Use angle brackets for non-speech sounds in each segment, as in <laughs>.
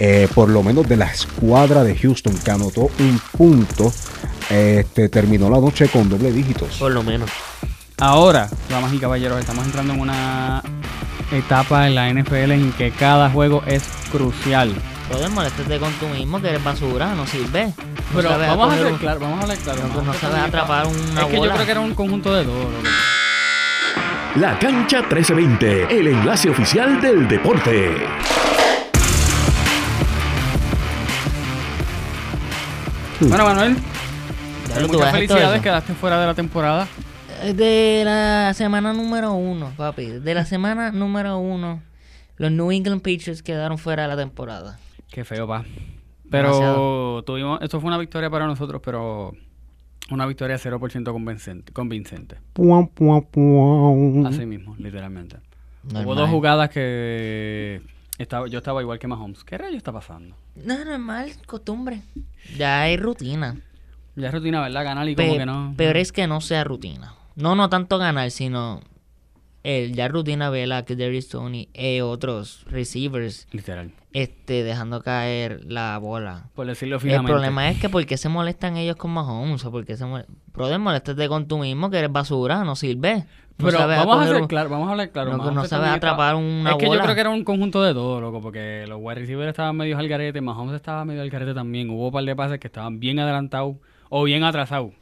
eh, por lo menos de la escuadra de Houston, que anotó un punto, este, terminó la noche con doble dígitos. Por lo menos. Ahora, damas y caballeros, estamos entrando en una etapa en la NFL en que cada juego es crucial. Brother, moléstate con tú mismo, que eres basura, no sirve. No Pero vamos a un- claro, vamos a hablar claro. No, sabes atrapar una Es que yo creo que era un conjunto de dos. La cancha 1320, el enlace oficial del deporte. Bueno, Manuel, Ya eh, muchas felicidades, quedaste fuera de la temporada. De la semana número uno, papi. De la semana número uno, los New England Patriots quedaron fuera de la temporada. Qué feo, pa. Pero Demasiado. tuvimos, esto fue una victoria para nosotros, pero una victoria 0% convincente. convincente. Así mismo, literalmente. Normal. Hubo dos jugadas que estaba, yo estaba igual que Mahomes. ¿Qué rayo está pasando? No, normal, costumbre. Ya hay rutina. Ya es rutina, ¿verdad? Ganar y como que no. Peor es que no sea rutina. No, no tanto ganar, sino el ya rutina ver a que Darius Tony y otros receivers Literal. este, dejando caer la bola. Por decirlo El finalmente. problema es que ¿por qué se molestan ellos con Mahomes? ¿O por qué se mol- Brother, moléstate con tú mismo, que eres basura, no sirve. Pero vamos a hacer un- claro, vamos a hablar claro. No, bien atrapar una Es que yo creo que era un conjunto de todo, loco, porque los wide receivers estaban medio al garete, Mahomes estaba medio al garete también. Hubo un par de pases que estaban bien adelantados o bien atrasados.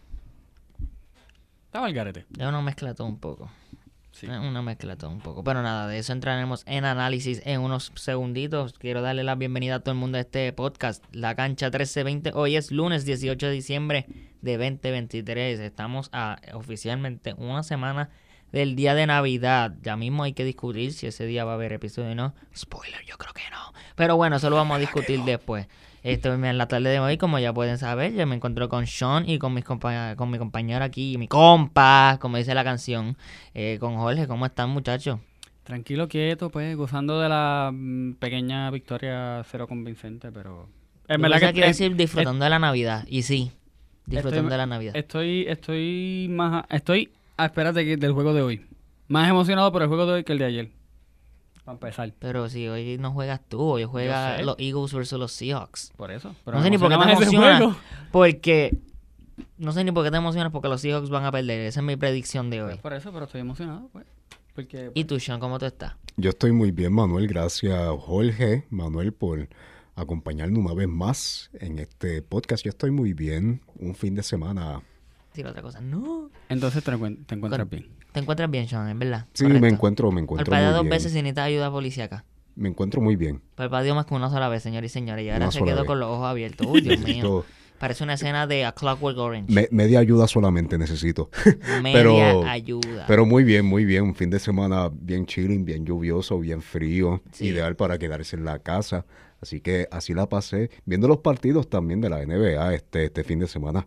Estaba al garete. Es una mezcla todo un poco. Sí. Una mezcla todo un poco. Pero nada, de eso entraremos en análisis en unos segunditos. Quiero darle la bienvenida a todo el mundo a este podcast, La Cancha 1320. Hoy es lunes 18 de diciembre de 2023. Estamos a oficialmente una semana del día de Navidad. Ya mismo hay que discutir si ese día va a haber episodio o no. Spoiler, yo creo que no. Pero bueno, eso lo vamos a discutir después. Esto en la tarde de hoy, como ya pueden saber, yo me encuentro con Sean y con mis compa con mi compañero aquí, mi compa, como dice la canción, eh, con Jorge. ¿Cómo están, muchachos? Tranquilo, quieto, pues, gozando de la mm, pequeña victoria cero convincente, pero... En verdad que es- decir disfrutando de la Navidad. Y sí, disfrutando Estoy- de la Navidad. Estoy, estoy más, estoy, ah, espérate, que del juego de hoy. Más emocionado por el juego de hoy que el de ayer. Para empezar. Pero si hoy no juegas tú, hoy juega sé. los Eagles versus los Seahawks. Por eso. Pero No sé ni por qué te emocionas. Porque... No sé ni por qué te emocionas porque los Seahawks van a perder. Esa es mi predicción de hoy. Pues por eso, pero estoy emocionado, pues. Porque, ¿Y tú, Sean, cómo tú estás? Yo estoy muy bien, Manuel. Gracias, Jorge, Manuel, por acompañarnos una vez más en este podcast. Yo estoy muy bien. Un fin de semana. Decir otra cosa. No. entonces te, encuent- te encuentras Con- bien. Te encuentras bien, Sean, en verdad. Sí, Correcto. me encuentro, me encuentro Parpadea muy dos bien. veces si necesitas ayuda policíaca. Me encuentro muy bien. Parpadeó más que una sola vez, señor y señores. Y ahora Una se quedó vez. con los ojos abiertos. Uy, Dios <laughs> mío. Parece una escena de A Clockwork Orange. me- media ayuda solamente necesito. <laughs> Media pero- ayuda. Pero muy bien, muy bien. Un fin de semana bien chilling, bien lluvioso, bien frío. Sí. Ideal para quedarse en la casa. Así que así la pasé. Viendo los partidos también de la NBA este, este fin de semana.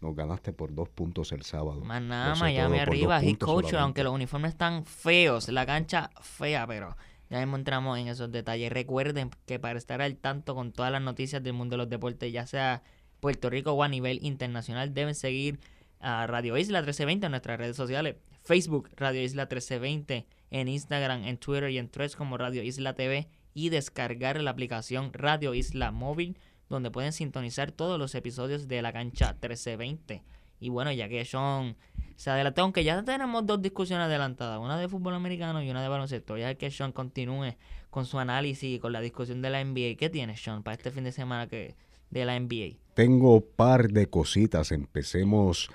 Nos ganaste por dos puntos el sábado. Más nada, Miami arriba. coach, solamente. aunque los uniformes están feos. La cancha fea, pero ya mismo entramos en esos detalles. Recuerden que para estar al tanto con todas las noticias del mundo de los deportes, ya sea Puerto Rico o a nivel internacional, deben seguir a Radio Isla 1320 en nuestras redes sociales. Facebook, Radio Isla 1320. En Instagram, en Twitter y en Threads como Radio Isla TV. Y descargar la aplicación Radio Isla Móvil, donde pueden sintonizar todos los episodios de la cancha 1320. Y bueno, ya que Sean se adelantó, aunque ya tenemos dos discusiones adelantadas, una de fútbol americano y una de baloncesto, ya que Sean continúe con su análisis y con la discusión de la NBA. ¿Qué tiene Sean para este fin de semana que de la NBA? Tengo par de cositas. Empecemos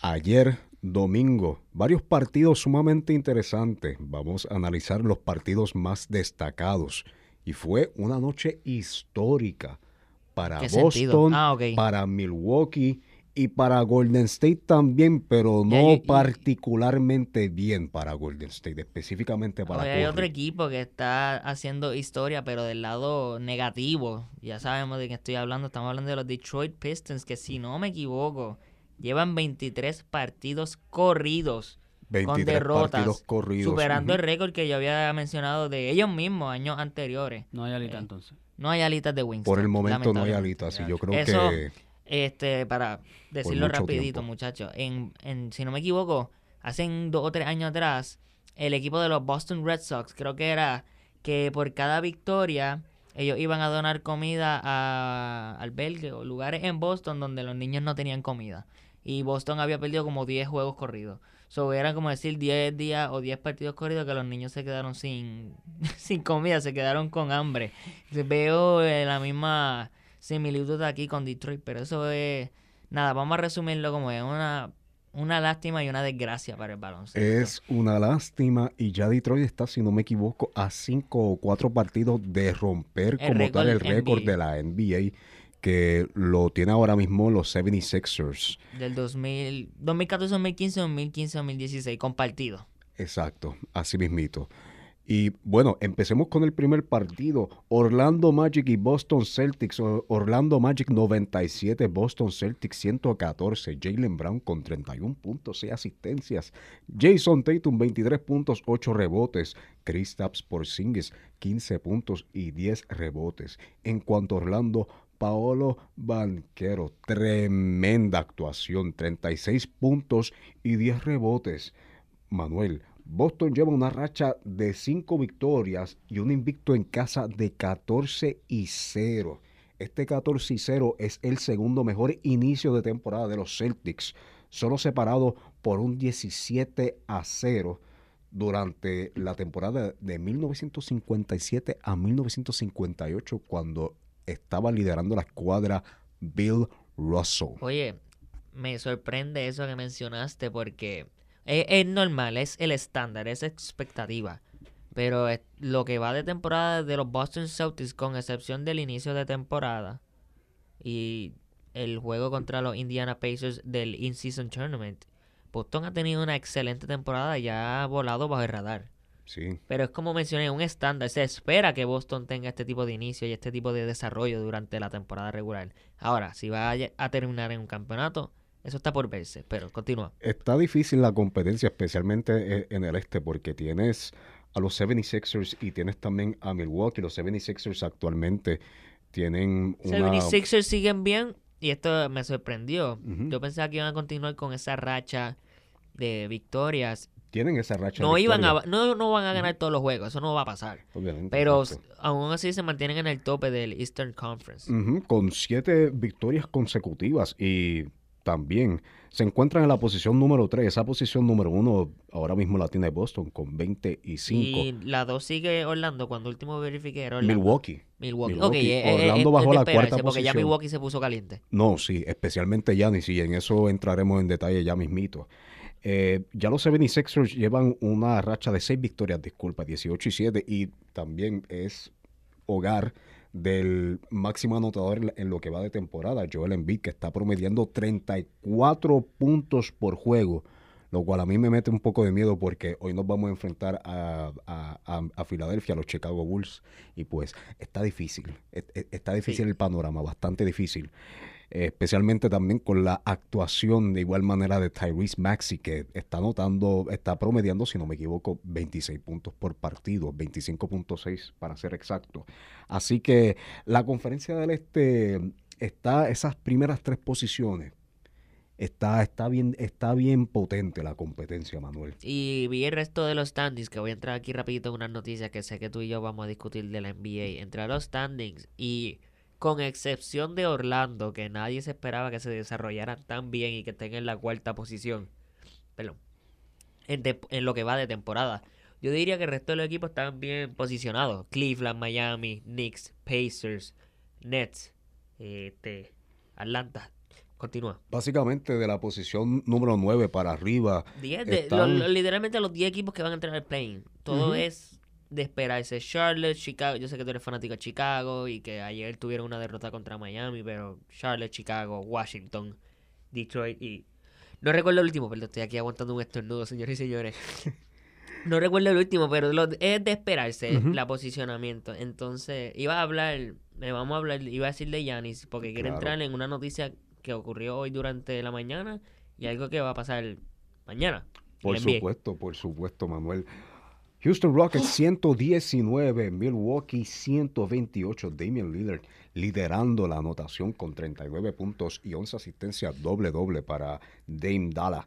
ayer domingo. Varios partidos sumamente interesantes. Vamos a analizar los partidos más destacados. Y fue una noche histórica para. Boston, Ah, para Milwaukee y para Golden State también, pero Ya, no y- y- particularmente bien para Golden State, específicamente para hay otro equipo que está haciendo historia, pero del lado negativo. Ya sabemos de qué estoy hablando. Estamos hablando de los Detroit Pistons, que si no me equivoco, llevan 23 partidos corridos 23 con derrotas, partidos corridos. superando el récord que yo había mencionado de ellos mismos años anteriores. No hay alita Eh, entonces. No hay alitas de Winston. Por el momento no hay alitas, y yo creo Eso- que Este, para decirlo rapidito, muchachos. En, en, si no me equivoco, hace dos o tres años atrás, el equipo de los Boston Red Sox, creo que era que por cada victoria ellos iban a donar comida a albergues o lugares en Boston donde los niños no tenían comida. Y Boston había perdido como 10 juegos corridos. So, eran como decir 10 días o 10 partidos corridos que los niños se quedaron sin, <laughs> sin comida, se quedaron con hambre. Veo eh, la misma similitud aquí con Detroit, pero eso es... Nada, vamos a resumirlo como es una, una lástima y una desgracia para el baloncesto. Es una lástima y ya Detroit está, si no me equivoco, a cinco o cuatro partidos de romper El como tal el récord de la NBA que lo tiene ahora mismo los 76ers. Del 2000, 2014, 2015, 2015, 2016, compartido. Exacto, así mismito. Y bueno, empecemos con el primer partido. Orlando Magic y Boston Celtics. Orlando Magic 97, Boston Celtics 114. Jalen Brown con 31 puntos y asistencias. Jason Tatum 23 puntos, 8 rebotes. Kristaps Porzingis 15 puntos y 10 rebotes. En cuanto a Orlando, Paolo Banquero, tremenda actuación, 36 puntos y 10 rebotes. Manuel, Boston lleva una racha de 5 victorias y un invicto en casa de 14 y 0. Este 14 y 0 es el segundo mejor inicio de temporada de los Celtics, solo separado por un 17 a 0 durante la temporada de 1957 a 1958 cuando estaba liderando la escuadra Bill Russell. Oye, me sorprende eso que mencionaste porque es, normal, es el estándar, es expectativa. Pero lo que va de temporada de los Boston Celtics, con excepción del inicio de temporada y el juego contra los Indiana Pacers del In-Season Tournament, Boston ha tenido una excelente temporada y ha volado bajo el radar. Sí, Pero es como mencioné, un estándar. Se espera que Boston tenga este tipo de inicio y este tipo de desarrollo durante la temporada regular. Ahora, si va a, terminar en un campeonato, eso está por verse. Pero continúa. Está difícil la competencia, especialmente e- en el este, porque tienes a los 76ers y tienes también a Milwaukee. Los 76ers actualmente tienen una... 76ers siguen bien y esto me sorprendió. Yo pensaba que iban a continuar con esa racha de victorias. Tienen esa racha. de No iban a, no, no van a ganar todos los juegos, eso no va a pasar. obviamente, Pero exacto. aún así se mantienen en el tope del Eastern Conference. Con siete victorias consecutivas y también se encuentran en la posición número 3. Esa posición número 1 ahora mismo la tiene Boston con 25. Y la 2 sigue Orlando, cuando último verifiqué era Orlando. Milwaukee. Milwaukee. Milwaukee. Eh, Orlando eh, bajó la cuarta Porque ya. Milwaukee se puso caliente. No, sí, especialmente Giannis, y en eso entraremos en detalle ya mismito. Eh, ya los 76ers llevan una racha de 6 victorias, disculpa, 18 y 7, y también es hogar del máximo anotador en- lo que va de temporada, Joel Embiid, que está promediando 34 puntos por juego, lo cual a mí me mete un poco de miedo porque hoy nos vamos a enfrentar a, a, a- a Filadelfia, a los Chicago Bulls, y pues está difícil, e- e- está difícil Sí. el panorama, bastante difícil. Eh, especialmente también con la actuación de igual manera de Tyrese Maxey, que está anotando, está promediando, si no me equivoco, 26 puntos por partido, 25.6 para ser exacto. Así que la conferencia del Este está, esas primeras tres posiciones, está, está, bien, está bien potente la competencia, Manuel. Y vi el resto de los standings, que voy a entrar aquí rapidito en unas noticias que sé que tú y yo vamos a discutir de la NBA. Entré a los standings y con excepción de Orlando, que nadie se esperaba que se desarrollaran tan bien y que estén en la cuarta posición. Perdón. En, en lo que va de temporada. Yo diría que el resto de los equipos están bien posicionados. Cleveland, Miami, Knicks, Pacers, Nets, este, Atlanta. Continúa. Básicamente de la posición número 9 para arriba. Diez de- Están- lo- lo- literalmente los 10 equipos que van a entrar al play Todo es de esperarse. Charlotte, Chicago. Yo sé que tú eres fanático de Chicago y que ayer tuvieron una derrota contra Miami, pero Charlotte, Chicago, Washington, Detroit y. No recuerdo el último, perdón, estoy aquí aguantando un estornudo, señores y señores. <laughs> No recuerdo el último, pero lo- es de esperarse Ujú. la posicionamiento. Entonces, iba a hablar, me vamos a hablar, iba a decir de Yanis, porque quiero Claro. entrar en una noticia que ocurrió hoy durante la mañana y algo que va a pasar mañana. Por supuesto, por supuesto, Manuel. Houston Rockets 119, Milwaukee 128, Damian Lillard liderando la anotación con 39 puntos y 11 asistencias doble doble para Dame Dalla.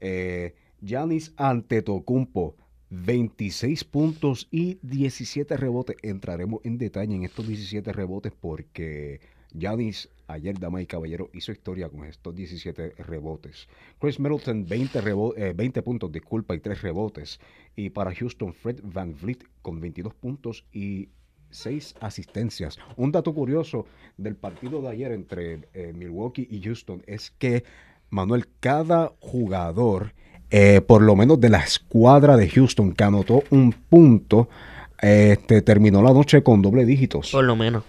Eh, Giannis Antetokounmpo 26 puntos y 17 rebotes. Entraremos en detalle en estos 17 rebotes porque Giannis ayer, dama y caballero, hizo historia con estos 17 rebotes. Chris Middleton, 20, rebo- eh, 20 puntos, disculpa, y 3 rebotes. Y para Houston, Fred Van Vliet con 22 puntos y 6 asistencias. Un dato curioso del partido de ayer entre eh, Milwaukee y Houston es que, Manuel, cada jugador, eh, por lo menos de la escuadra de Houston, que anotó un punto, este, terminó la noche con doble dígitos. Por lo menos.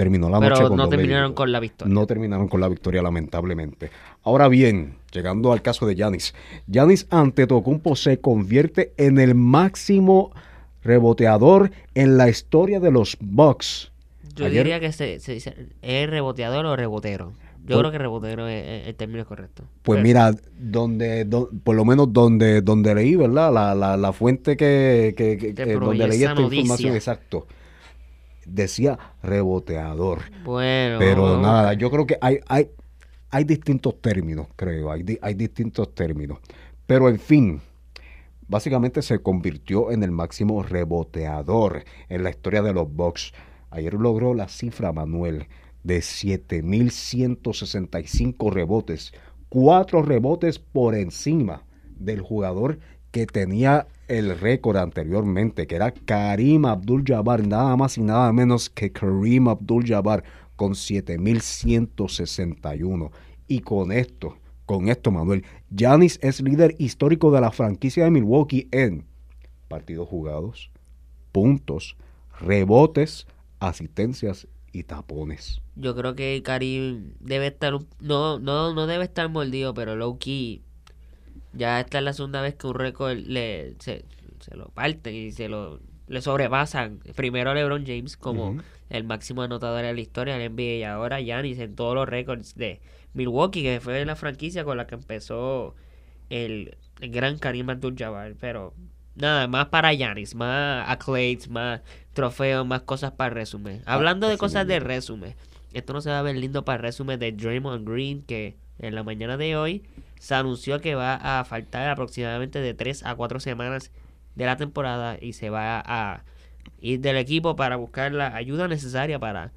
Terminó la noche Pero con no doble terminaron con la victoria. No terminaron con la victoria, lamentablemente. Ahora bien, llegando al caso de Yanis. Yanis Antetokounmpo se convierte en el máximo reboteador en la historia de los Bucks. Yo Ayer- diría que se, se dice, ¿es reboteador o rebotero? Yo Por- creo que rebotero es, el término correcto. Pues Pero- mira, donde, do- por lo menos donde, donde leí, ¿verdad? La, la, la fuente que, que- que- que- donde leí esta información, exacto. Decía reboteador. Bueno. Pero nada, yo creo que hay, hay, hay distintos términos, creo, hay, hay distintos términos. Pero en fin, básicamente se convirtió en el máximo reboteador en la historia de los Bucks. Ayer logró la cifra, Manuel, de 7.165 rebotes. Cuatro rebotes por encima del jugador que tenía el récord anteriormente, que era Karim Abdul-Jabbar, nada más y nada menos que Karim Abdul-Jabbar con 7.161. Y con esto, con esto, Manuel, Giannis es líder histórico de la franquicia de Milwaukee en partidos jugados, puntos, rebotes, asistencias y tapones. Yo creo que Karim debe estar, no, no, no debe estar mordido, pero low ya esta es la segunda vez que un récord le, se, se lo parte y se lo le sobrepasan. Primero a LeBron James como el máximo anotador de la historia del NBA y ahora Giannis en todos los récords de Milwaukee, que fue la franquicia con la que empezó el, el gran Karim Abdul-Jabbar, pero nada, más para Giannis, más accolades, más trofeos, más cosas para resumen. Hablando de cosas de resumen, esto no se va a ver lindo para resumen de Draymond Green, que en la mañana de hoy se anunció que va a faltar aproximadamente de 3 a 4 semanas de la temporada y se va a ir del equipo para buscar la ayuda necesaria para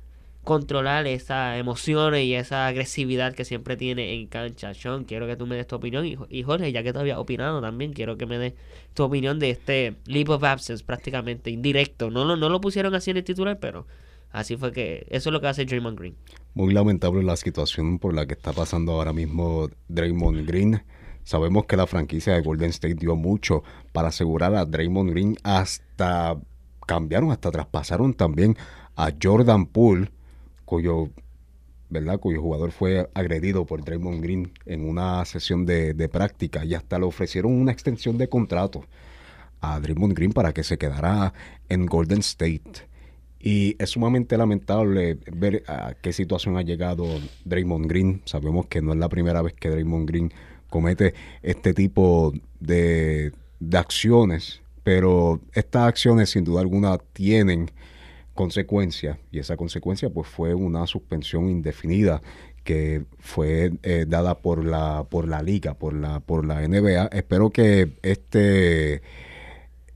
controlar esas emociones y esa agresividad que siempre tiene en cancha. Sean, quiero que tú me des tu opinión y, Jorge, ya que tú habías opinado también, quiero que me des tu opinión de este leap of absence prácticamente indirecto. No lo, no lo pusieron así en el titular, pero así fue que eso es lo que hace Draymond Green. Muy lamentable la situación por la que está pasando ahora mismo Draymond Green. Sabemos que la franquicia de Golden State dio mucho para asegurar a Draymond Green hasta cambiaron, hasta traspasaron también a Jordan Poole, cuyo, ¿verdad? cuyo jugador fue agredido por Draymond Green en una sesión de, de práctica y hasta le ofrecieron una extensión de contrato a Draymond Green para que se quedara en Golden State. Y es sumamente lamentable ver a qué situación ha llegado Draymond Green. Sabemos que no es la primera vez que Draymond Green comete este tipo de, de acciones, pero estas acciones sin duda alguna tienen consecuencias y esa consecuencia pues fue una suspensión indefinida que fue eh, dada por la por la liga por la por la NBA espero que este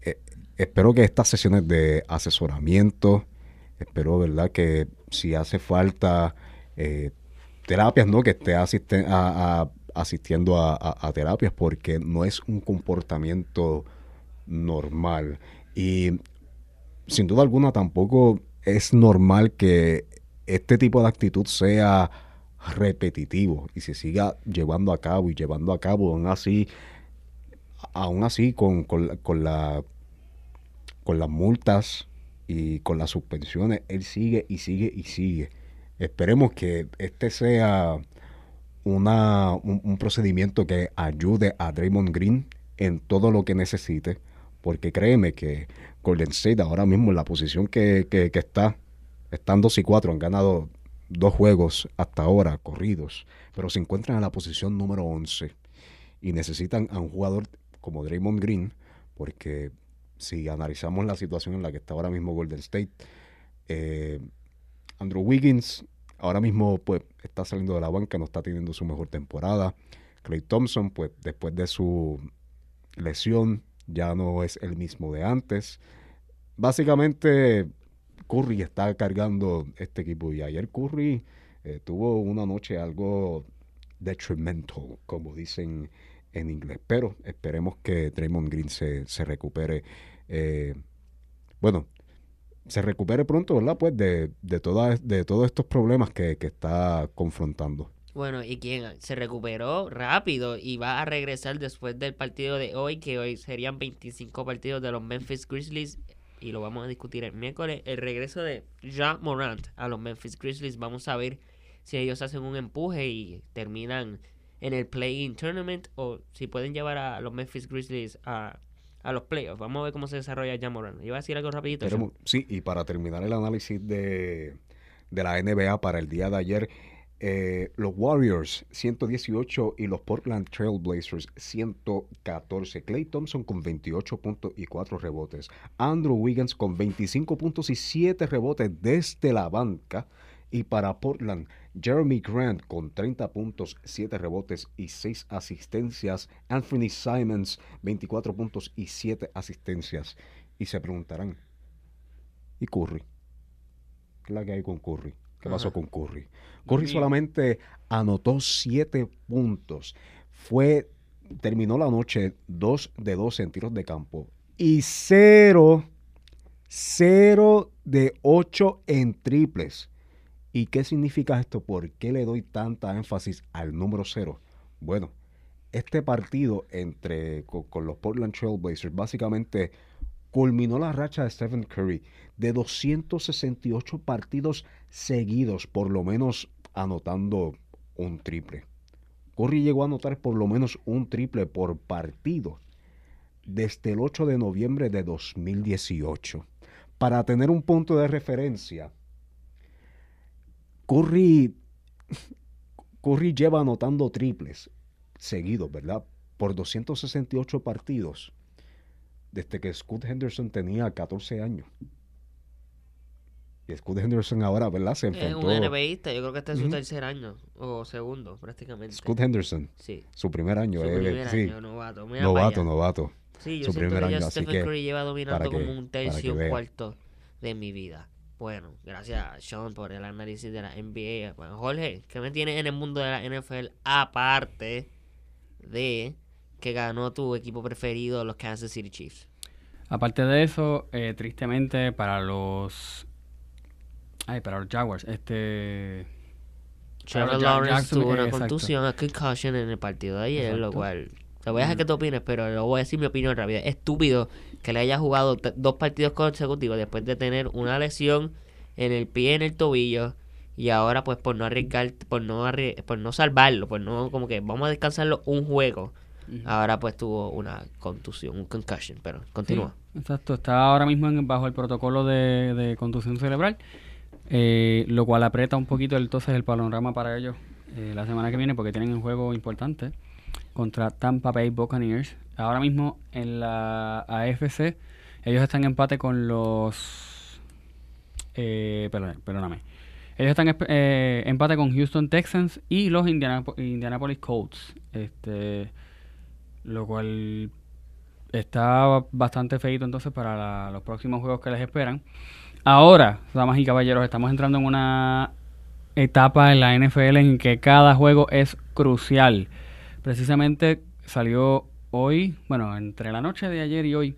eh, espero que estas sesiones de asesoramiento espero verdad que si hace falta eh, terapias no que esté asistiendo a, a- terapias porque no es un comportamiento normal. Y sin duda alguna tampoco es normal que este tipo de actitud sea repetitivo y se siga llevando a cabo y llevando a cabo aún así aún así con, con, con la con las multas y con las suspensiones él sigue y sigue y sigue. Esperemos que este sea una, un, procedimiento que ayude a Draymond Green en todo lo que necesite porque créeme que Golden State ahora mismo en la posición que, que- que está, están 2 y 4, han ganado dos juegos hasta ahora corridos, pero se encuentran en la posición número 11 y necesitan a un jugador como Draymond Green, porque si analizamos la situación en la que está ahora mismo Golden State, eh, Andrew Wiggins ahora mismo pues está saliendo de la banca, no está teniendo su mejor temporada. Clay Thompson, pues después de su lesión, ya no es el mismo de antes. Básicamente, Curry está cargando este equipo y ayer Curry eh, tuvo una noche algo detrimental, como dicen en inglés. Pero esperemos que Draymond Green se, se recupere. eh, bueno, se recupere pronto, ¿verdad? Pues de, de, toda- de todos estos problemas que, que está confrontando. Bueno, y quien se recuperó rápido y va a regresar después del partido de hoy, que hoy serían 25 partidos de los Memphis Grizzlies, y lo vamos a discutir el miércoles, el regreso de Ja Morant a los Memphis Grizzlies. Vamos a ver si ellos hacen un empuje y terminan en el play-in tournament o si pueden llevar a los Memphis Grizzlies a, a los playoffs. Vamos a ver cómo se desarrolla Ja Morant. Iba a decir algo rapidito. Sí, y para terminar el análisis de, de la NBA para el día de ayer, eh, los Warriors 118 y los Portland Trail Blazers 114. Clay Thompson con 28 puntos y 4 rebotes. Andrew Wiggins con 25 puntos y 7 rebotes desde la banca. Y para Portland, Jeremy Grant con 30 puntos, 7 rebotes y 6 asistencias. Anthony Simons, 24 puntos y 7 asistencias. Y se preguntarán, ¿y Curry? ¿Qué es la que hay con Curry? ¿Qué pasó Ajá. con Curry? Curry solamente anotó 7 puntos. Fue, terminó la noche 2 de 12 en tiros de campo. Y 0, 0 de 8 en triples. ¿Y qué significa esto? ¿Por qué le doy tanta énfasis al número 0? Bueno, este partido entre co- con, los Portland Trail Blazers básicamente culminó la racha de Stephen Curry de 268 partidos seguidos, por lo menos anotando un triple. Curry llegó a anotar por lo menos un triple por partido desde el 8 de noviembre de 2018. Para tener un punto de referencia, Curry, Curry lleva anotando triples seguidos, ¿verdad? Por 268 partidos desde que Scott Henderson tenía 14 años. Y Scott Henderson ahora, ¿verdad? Se Es enfrentó. un NBAista, yo creo que este es su tercer año o segundo, prácticamente. Scott Henderson, Sí, su primer año. su primer sí, año, novato. Mira novato. Sí, yo su primer que ya año, así Stephen que, Curry lleva dominando como un tercio, un cuarto de mi vida. Bueno, gracias Sean por el análisis de la NBA. Bueno, Jorge, ¿qué me tienes en el mundo de la NFL aparte de que ganó tu equipo preferido, los Kansas City Chiefs? Aparte de eso, eh, tristemente para los. Ay, para los Jaguars, este. Trevor Lawrence tuvo una exacto. contusión, a concussion en el partido de ayer, lo cual... Te voy a dejar que tú opines, pero lo voy a decir mi opinión rápida. Es estúpido que le haya jugado dos partidos consecutivos después de tener una lesión en el pie, en el tobillo, y ahora pues por no arriesgar, por no arrie- por no salvarlo, por no como que vamos a descansarlo un juego. Ahora pues tuvo una contusión, un concussion, pero continúa. Sí, exacto, está ahora mismo en- bajo el protocolo de, de contusión cerebral, eh, lo cual aprieta un poquito entonces el panorama para ellos eh, la semana que viene porque tienen un juego importante contra Tampa Bay Buccaneers. Ahora mismo en la AFC ellos están en empate con los... Eh, perdón- perdóname. Ellos están eh, empate con Houston Texans y los Indianapo- Indianapolis Colts. Este, lo cual está bastante feito entonces para los próximos juegos que les esperan. Ahora, damas y caballeros, estamos entrando en una etapa en la NFL en que cada juego es crucial. Precisamente salió hoy, bueno, entre la noche de ayer y hoy,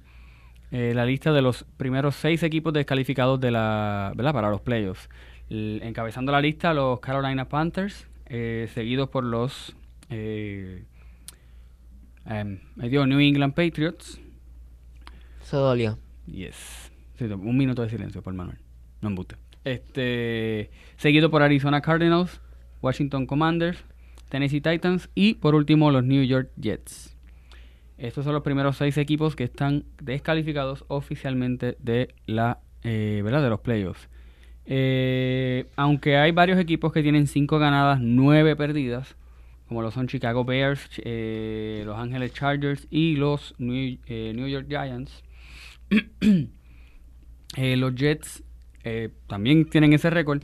eh, la lista de los primeros seis equipos descalificados de la, ¿verdad? para los playoffs. Encabezando la lista los Carolina Panthers, eh, seguidos por los eh, em, dio New England Patriots. Eso dolió. Yes. Sí, un minuto de silencio por Manuel. No embuste. Este, seguido por Arizona Cardinals, Washington Commanders, Tennessee Titans y por último los New York Jets. Estos son los primeros seis equipos que están descalificados oficialmente de la, eh, ¿verdad? De los playoffs. Eh, aunque hay varios equipos que tienen cinco ganadas, nueve perdidas, como lo son Chicago Bears, eh, Los Ángeles Chargers y los New, New York Giants. <clears throat> Los Jets también tienen ese récord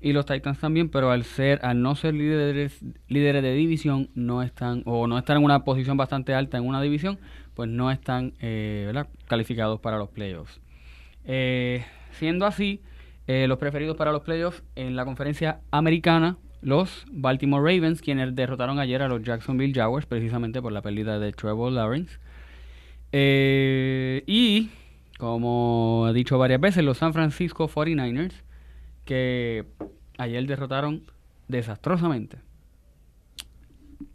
y los Titans también, pero al ser, al no ser líderes, líderes de división, no están o no están en una posición bastante alta en una división, pues no están eh, calificados para los playoffs. Eh, siendo así, eh, los preferidos para los playoffs en la conferencia americana, los Baltimore Ravens, quienes derrotaron ayer a los Jacksonville Jaguars precisamente por la pérdida de Trevor Lawrence. Y, como he dicho varias veces, los San Francisco 49ers, que ayer derrotaron desastrosamente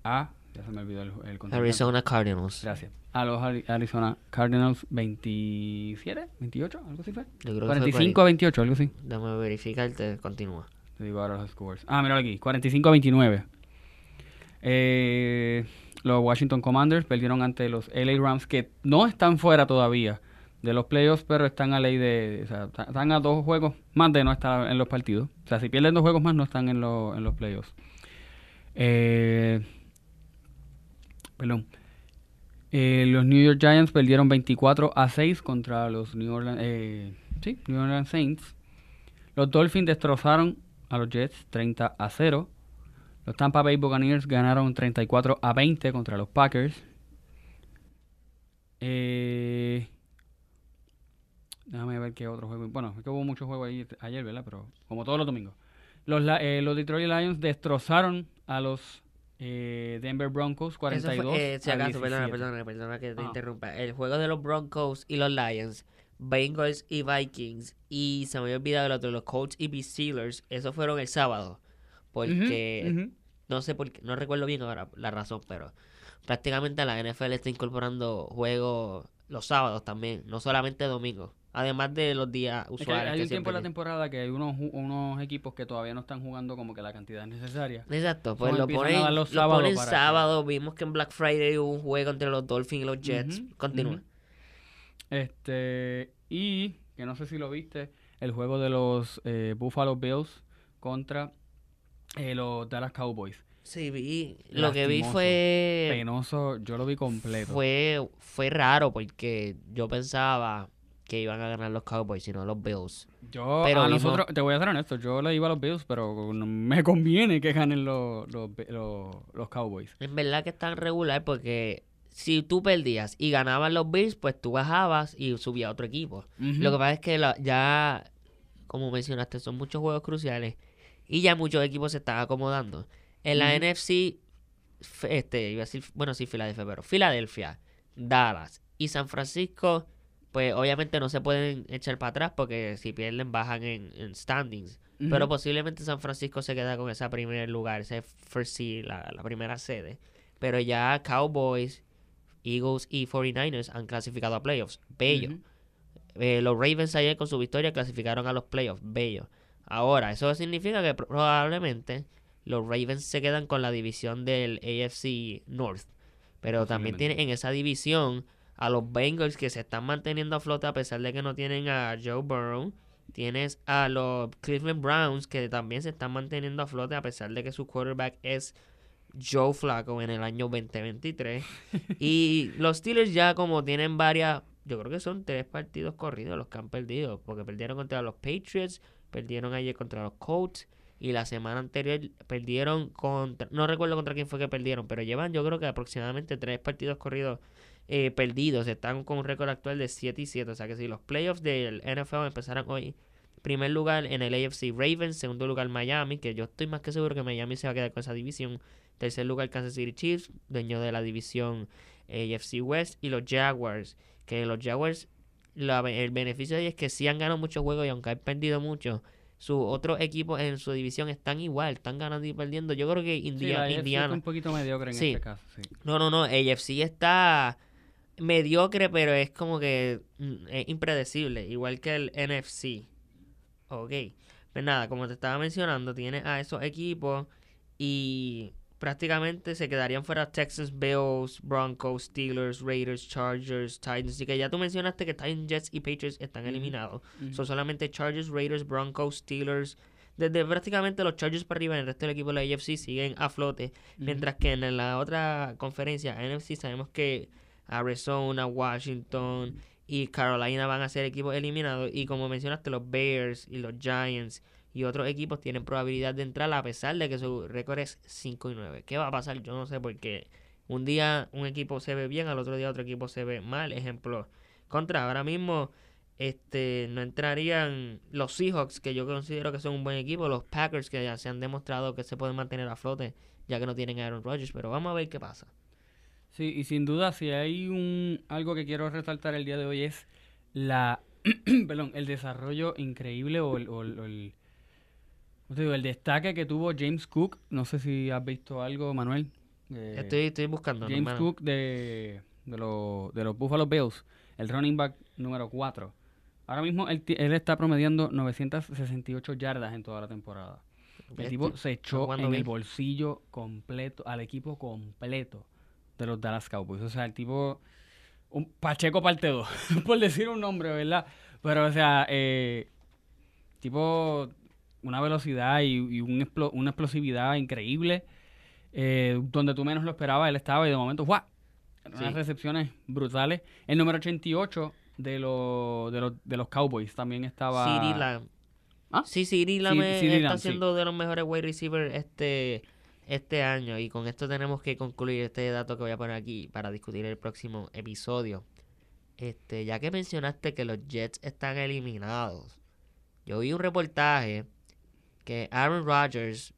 a... Ya se me olvidó el, el. Arizona Cardinals. Gracias. A los Ari- Arizona Cardinals 27, 28, algo así fue. Yo creo que fue 45 a 28, algo así. Déjame verificarte, continúa. Te digo ahora los scores. Ah, mira aquí, 45 a 29. Eh, los Washington Commanders perdieron ante los LA Rams, que no están fuera todavía de los playoffs, pero están a ley de. O sea, están a dos juegos más de no estar en los partidos. O sea, si pierden dos juegos más, no están en, los- en los playoffs. Eh, perdón. Eh, los New York Giants perdieron 24 a 6 contra los New Orleans, eh, sí, New Orleans Saints. Los Dolphins destrozaron a los Jets 30 a 0. Los Tampa Bay Buccaneers ganaron 34 a 20 contra los Packers. Eh, déjame ver qué otro juego. Bueno, es que hubo muchos juegos ahí ayer, ¿verdad? Pero como todos los domingos. Los, eh, los Detroit Lions destrozaron a los eh, Denver Broncos 42 Eso fue, eh, si acaso, perdona, 17. perdona, perdona que te Ah. interrumpa. El juego de los Broncos y los Lions, Bengals y Vikings, y se me había olvidado el otro, los Colts y Steelers, esos fueron el sábado. Porque no sé por qué, no recuerdo bien ahora la razón, pero prácticamente la NFL está incorporando juegos los sábados también, no solamente domingos. Además de los días Es que usuales. hay un tiempo en la temporada que hay unos, unos equipos que todavía no están jugando como que la cantidad necesaria. Exacto, pues lo ponen, dar lo los sábados ponen que- sábado. Vimos que en Black Friday hubo un juego entre los Dolphins y los Jets. Continúa. Este, y que no sé si lo viste, el juego de los eh, Buffalo Bills contra eh, los Dallas Cowboys. Sí, vi. Lo que vi fue. Penoso, yo lo vi completo. Fue, fue raro porque yo pensaba que iban a ganar los Cowboys y no los Bills. Yo, pero a nosotros, te voy a ser honesto, yo le iba a los Bills, pero no me <laughs> conviene que ganen los, los, los, los Cowboys. En verdad que es tan regular porque si tú perdías y ganaban los Bills, pues tú bajabas y subía a otro equipo. Lo que pasa es que la- ya, como mencionaste, son muchos juegos cruciales y ya muchos equipos se están acomodando. En la. NFC, este, iba a decir, bueno, sí, Filadelfia, pero Filadelfia, Dallas y San Francisco, pues obviamente no se pueden echar para atrás porque si pierden bajan en, en standings. Pero posiblemente San Francisco se queda con ese primer lugar, ese first seed, la, la primera sede. Pero ya Cowboys, Eagles y 49ers han clasificado a playoffs. Bello. Eh, los Ravens ayer con su victoria clasificaron a los playoffs. Bello. Ahora, eso significa que probablemente los Ravens se quedan con la división del AFC North. Pero también tienen en esa división a los Bengals que se están manteniendo a flote a pesar de que no tienen a Joe Burrow. Tienes a los Cleveland Browns que también se están manteniendo a flote a pesar de que su quarterback es Joe Flacco en el año 2023. <laughs> y los Steelers ya como tienen varias, yo creo que son tres partidos corridos los que han perdido, porque perdieron contra los Patriots, perdieron ayer contra los Colts y la semana anterior perdieron contra, no recuerdo contra quién fue que perdieron, pero llevan yo creo que aproximadamente tres partidos corridos eh, perdidos, están con un récord actual de 7 y 7, o sea que si los playoffs del NFL empezaran hoy, primer lugar en el AFC Ravens, segundo lugar Miami, que yo estoy más que seguro que Miami se va a quedar con esa división, tercer lugar Kansas City Chiefs, dueño de la división AFC West y los Jaguars, que los Jaguars la- el beneficio de ellos es que sí han ganado muchos juegos y aunque han perdido mucho, sus otros equipos en su división están igual, están ganando y perdiendo. Yo creo que Sí, India- la AFC está Indiana. un poquito mediocre en Sí. este caso, sí. No, no, no. AFC está mediocre, pero es como que mm, es impredecible. Igual que el NFC. Ok. Pues nada, como te estaba mencionando, tiene a esos equipos y prácticamente se quedarían fuera Texas, Bills, Broncos, Steelers, Raiders, Chargers, Titans. Así que ya tú mencionaste que Titans, Jets y Patriots están eliminados. Son solamente Chargers, Raiders, Broncos, Steelers. Desde prácticamente los Chargers para arriba, el resto del equipo de la AFC siguen a flote. Mientras que en la otra conferencia, NFC, sabemos que Arizona, Washington y Carolina van a ser equipos eliminados. Y como mencionaste, los Bears y los Giants y otros equipos tienen probabilidad de entrar a pesar de que su récord es 5 y 9. ¿Qué va a pasar? Yo no sé porque Un día un equipo se ve bien, al otro día otro equipo se ve mal. Ejemplo, contra ahora mismo este no entrarían los Seahawks, que yo considero que son un buen equipo, los Packers, que ya se han demostrado que se pueden mantener a flote, ya que no tienen Aaron Rodgers, pero vamos a ver qué pasa. Sí, y sin duda, si hay un algo que quiero resaltar el día de hoy es la <clears throat> perdón, el desarrollo increíble o el, o el- o el- destaque que tuvo James Cook. No sé si has visto algo, Manuel. Eh, Estoy, estoy buscando. James hermano. Cook de, de, los, de los Buffalo Bills, el running back número 4. Ahora mismo él, él está promediando 968 yardas en toda la temporada. El tipo se echó en el bolsillo completo, al equipo completo de los Dallas Cowboys. O sea, el tipo, un Pacheco parte 2, <laughs> por decir un nombre, ¿verdad? Pero, o sea, eh, tipo, una velocidad y, y un explo- una explosividad increíble. eh, donde tú menos lo esperabas, él estaba y de momento, ¡guau! Unas Sí. recepciones brutales. El número 88 de, los de, los, de los Cowboys también estaba... CeeDee Lamb. ¿Ah? Sí, CeeDee Lamb está sí. siendo de los mejores wide receivers este, este año. Y con esto tenemos que concluir este dato que voy a poner aquí para discutir el próximo episodio. Este, ya que mencionaste que los Jets están eliminados, yo vi un reportaje que Aaron Rodgers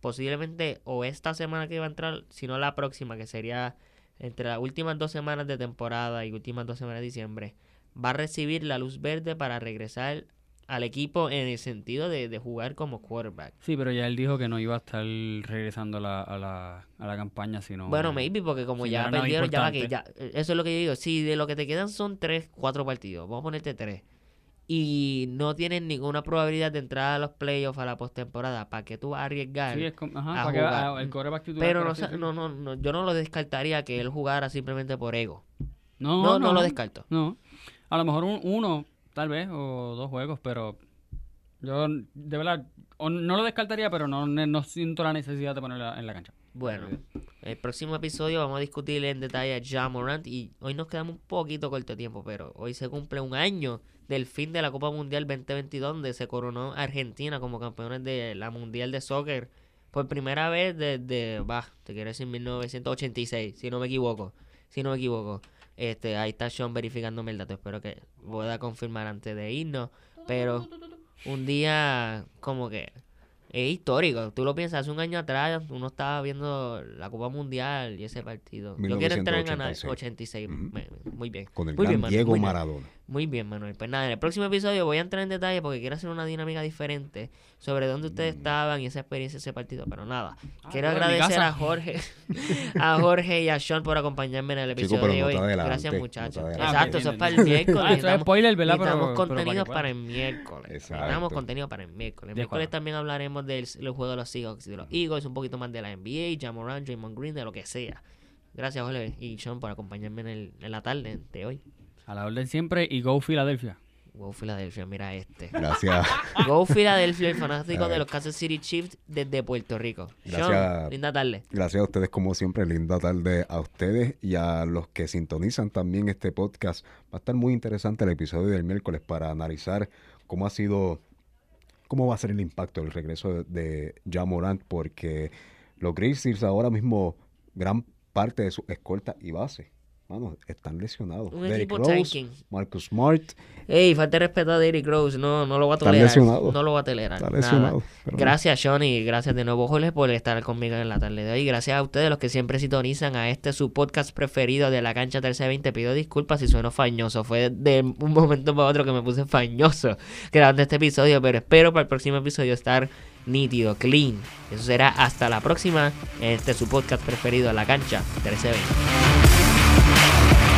posiblemente o esta semana que va a entrar, sino la próxima, que sería entre las últimas dos semanas de temporada y últimas dos semanas de diciembre, va a recibir la luz verde para regresar al equipo en el sentido de, de jugar como quarterback. Sí, pero ya él dijo que no iba a estar regresando a la, a la, a la campaña, sino... Bueno, maybe, porque como si no ya perdieron, ya va que ya. eh, Eso es lo que yo digo. Si de lo que te quedan son tres, cuatro partidos, vamos a ponerte tres. Y no tienen ninguna probabilidad de entrar a los playoffs a la postemporada, ¿para que tú vas a arriesgar? Sí, es como, ajá, a para que jugar. ah, el quarterback titular, Pero por no, no, no, no, yo no lo descartaría que él jugara simplemente por ego. No, No, no, lo descarto. No. A lo mejor un- uno, tal vez, o dos juegos, pero yo, de verdad, o no lo descartaría, pero no, no siento la necesidad de ponerlo en la cancha. Bueno, el próximo episodio vamos a discutir en detalle a Ja Morant y hoy nos quedamos un poquito corto de tiempo, pero hoy se cumple un año del fin de la Copa Mundial 2022 donde se coronó Argentina como campeones de la Mundial de Soccer por primera vez desde, va, te quiero decir 1986, si no me equivoco, si no me equivoco. Este, ahí está Sean verificándome el dato, espero que pueda confirmar antes de irnos, pero un día como que es histórico. Tú lo piensas, hace un año atrás uno estaba viendo la Copa Mundial y ese partido. Yo quiero entrar en ganar 86. 1986. Ujú. Me- Muy bien. Con el muy gran bien, Manuel, Diego muy bien. Maradona. Muy bien, Manuel. Pues nada, en el próximo episodio voy a entrar en detalle porque quiero hacer una dinámica diferente sobre dónde ustedes Mm. estaban y esa experiencia ese partido. Pero nada, Ah, quiero agradecer a Jorge, <laughs> a Jorge y a Sean por acompañarme en el Chico, episodio pero de no hoy. Gracias, muchachos. Exacto, Ah, eso es para el miércoles. Ah, eso es spoiler, ¿verdad? Pero- Necesitamos pero para el miércoles. Exacto. Necesitamos contenido para el miércoles. El miércoles también hablaremos del el juego de los Seahawks y de los Eagles, un poquito más de la NBA, Jamoran, Draymond Green, de lo que sea. Gracias, Jorge y Sean, por acompañarme en, el, en la tarde de hoy. A la orden siempre y Go Philadelphia. Go Philadelphia, mira este. Gracias. <laughs> Go Philadelphia, el fanático de los Kansas City Chiefs desde Puerto Rico. Gracias. Sean, linda tarde. Gracias a ustedes, como siempre. Linda tarde a ustedes y a los que sintonizan también este podcast. Va a estar muy interesante el episodio del miércoles para analizar cómo ha sido, cómo va a ser el impacto del regreso de, de Ja Morant, porque los Grizzlies ahora mismo, gran parte de su escolta y base, vamos, están lesionados. Un Derrick equipo Rose, tanking. Marcus Smart, Ey, falta de respeto a Derrick Rose. No, no lo voy a Está tolerar. lesionado. No lo voy a tolerar. está Nada. lesionado. pero Gracias, Sean, y gracias de nuevo, Jorge, por estar conmigo en la tarde de hoy. Gracias a ustedes, los que siempre sintonizan a este su podcast preferido de la cancha 1320. Pido disculpas si sueno fañoso. Fue de un momento para otro que me puse fañoso <laughs> grabando este episodio, pero espero para el próximo episodio estar nítido, clean. Eso será hasta la próxima en este su podcast preferido, la cancha 1320. Thank you.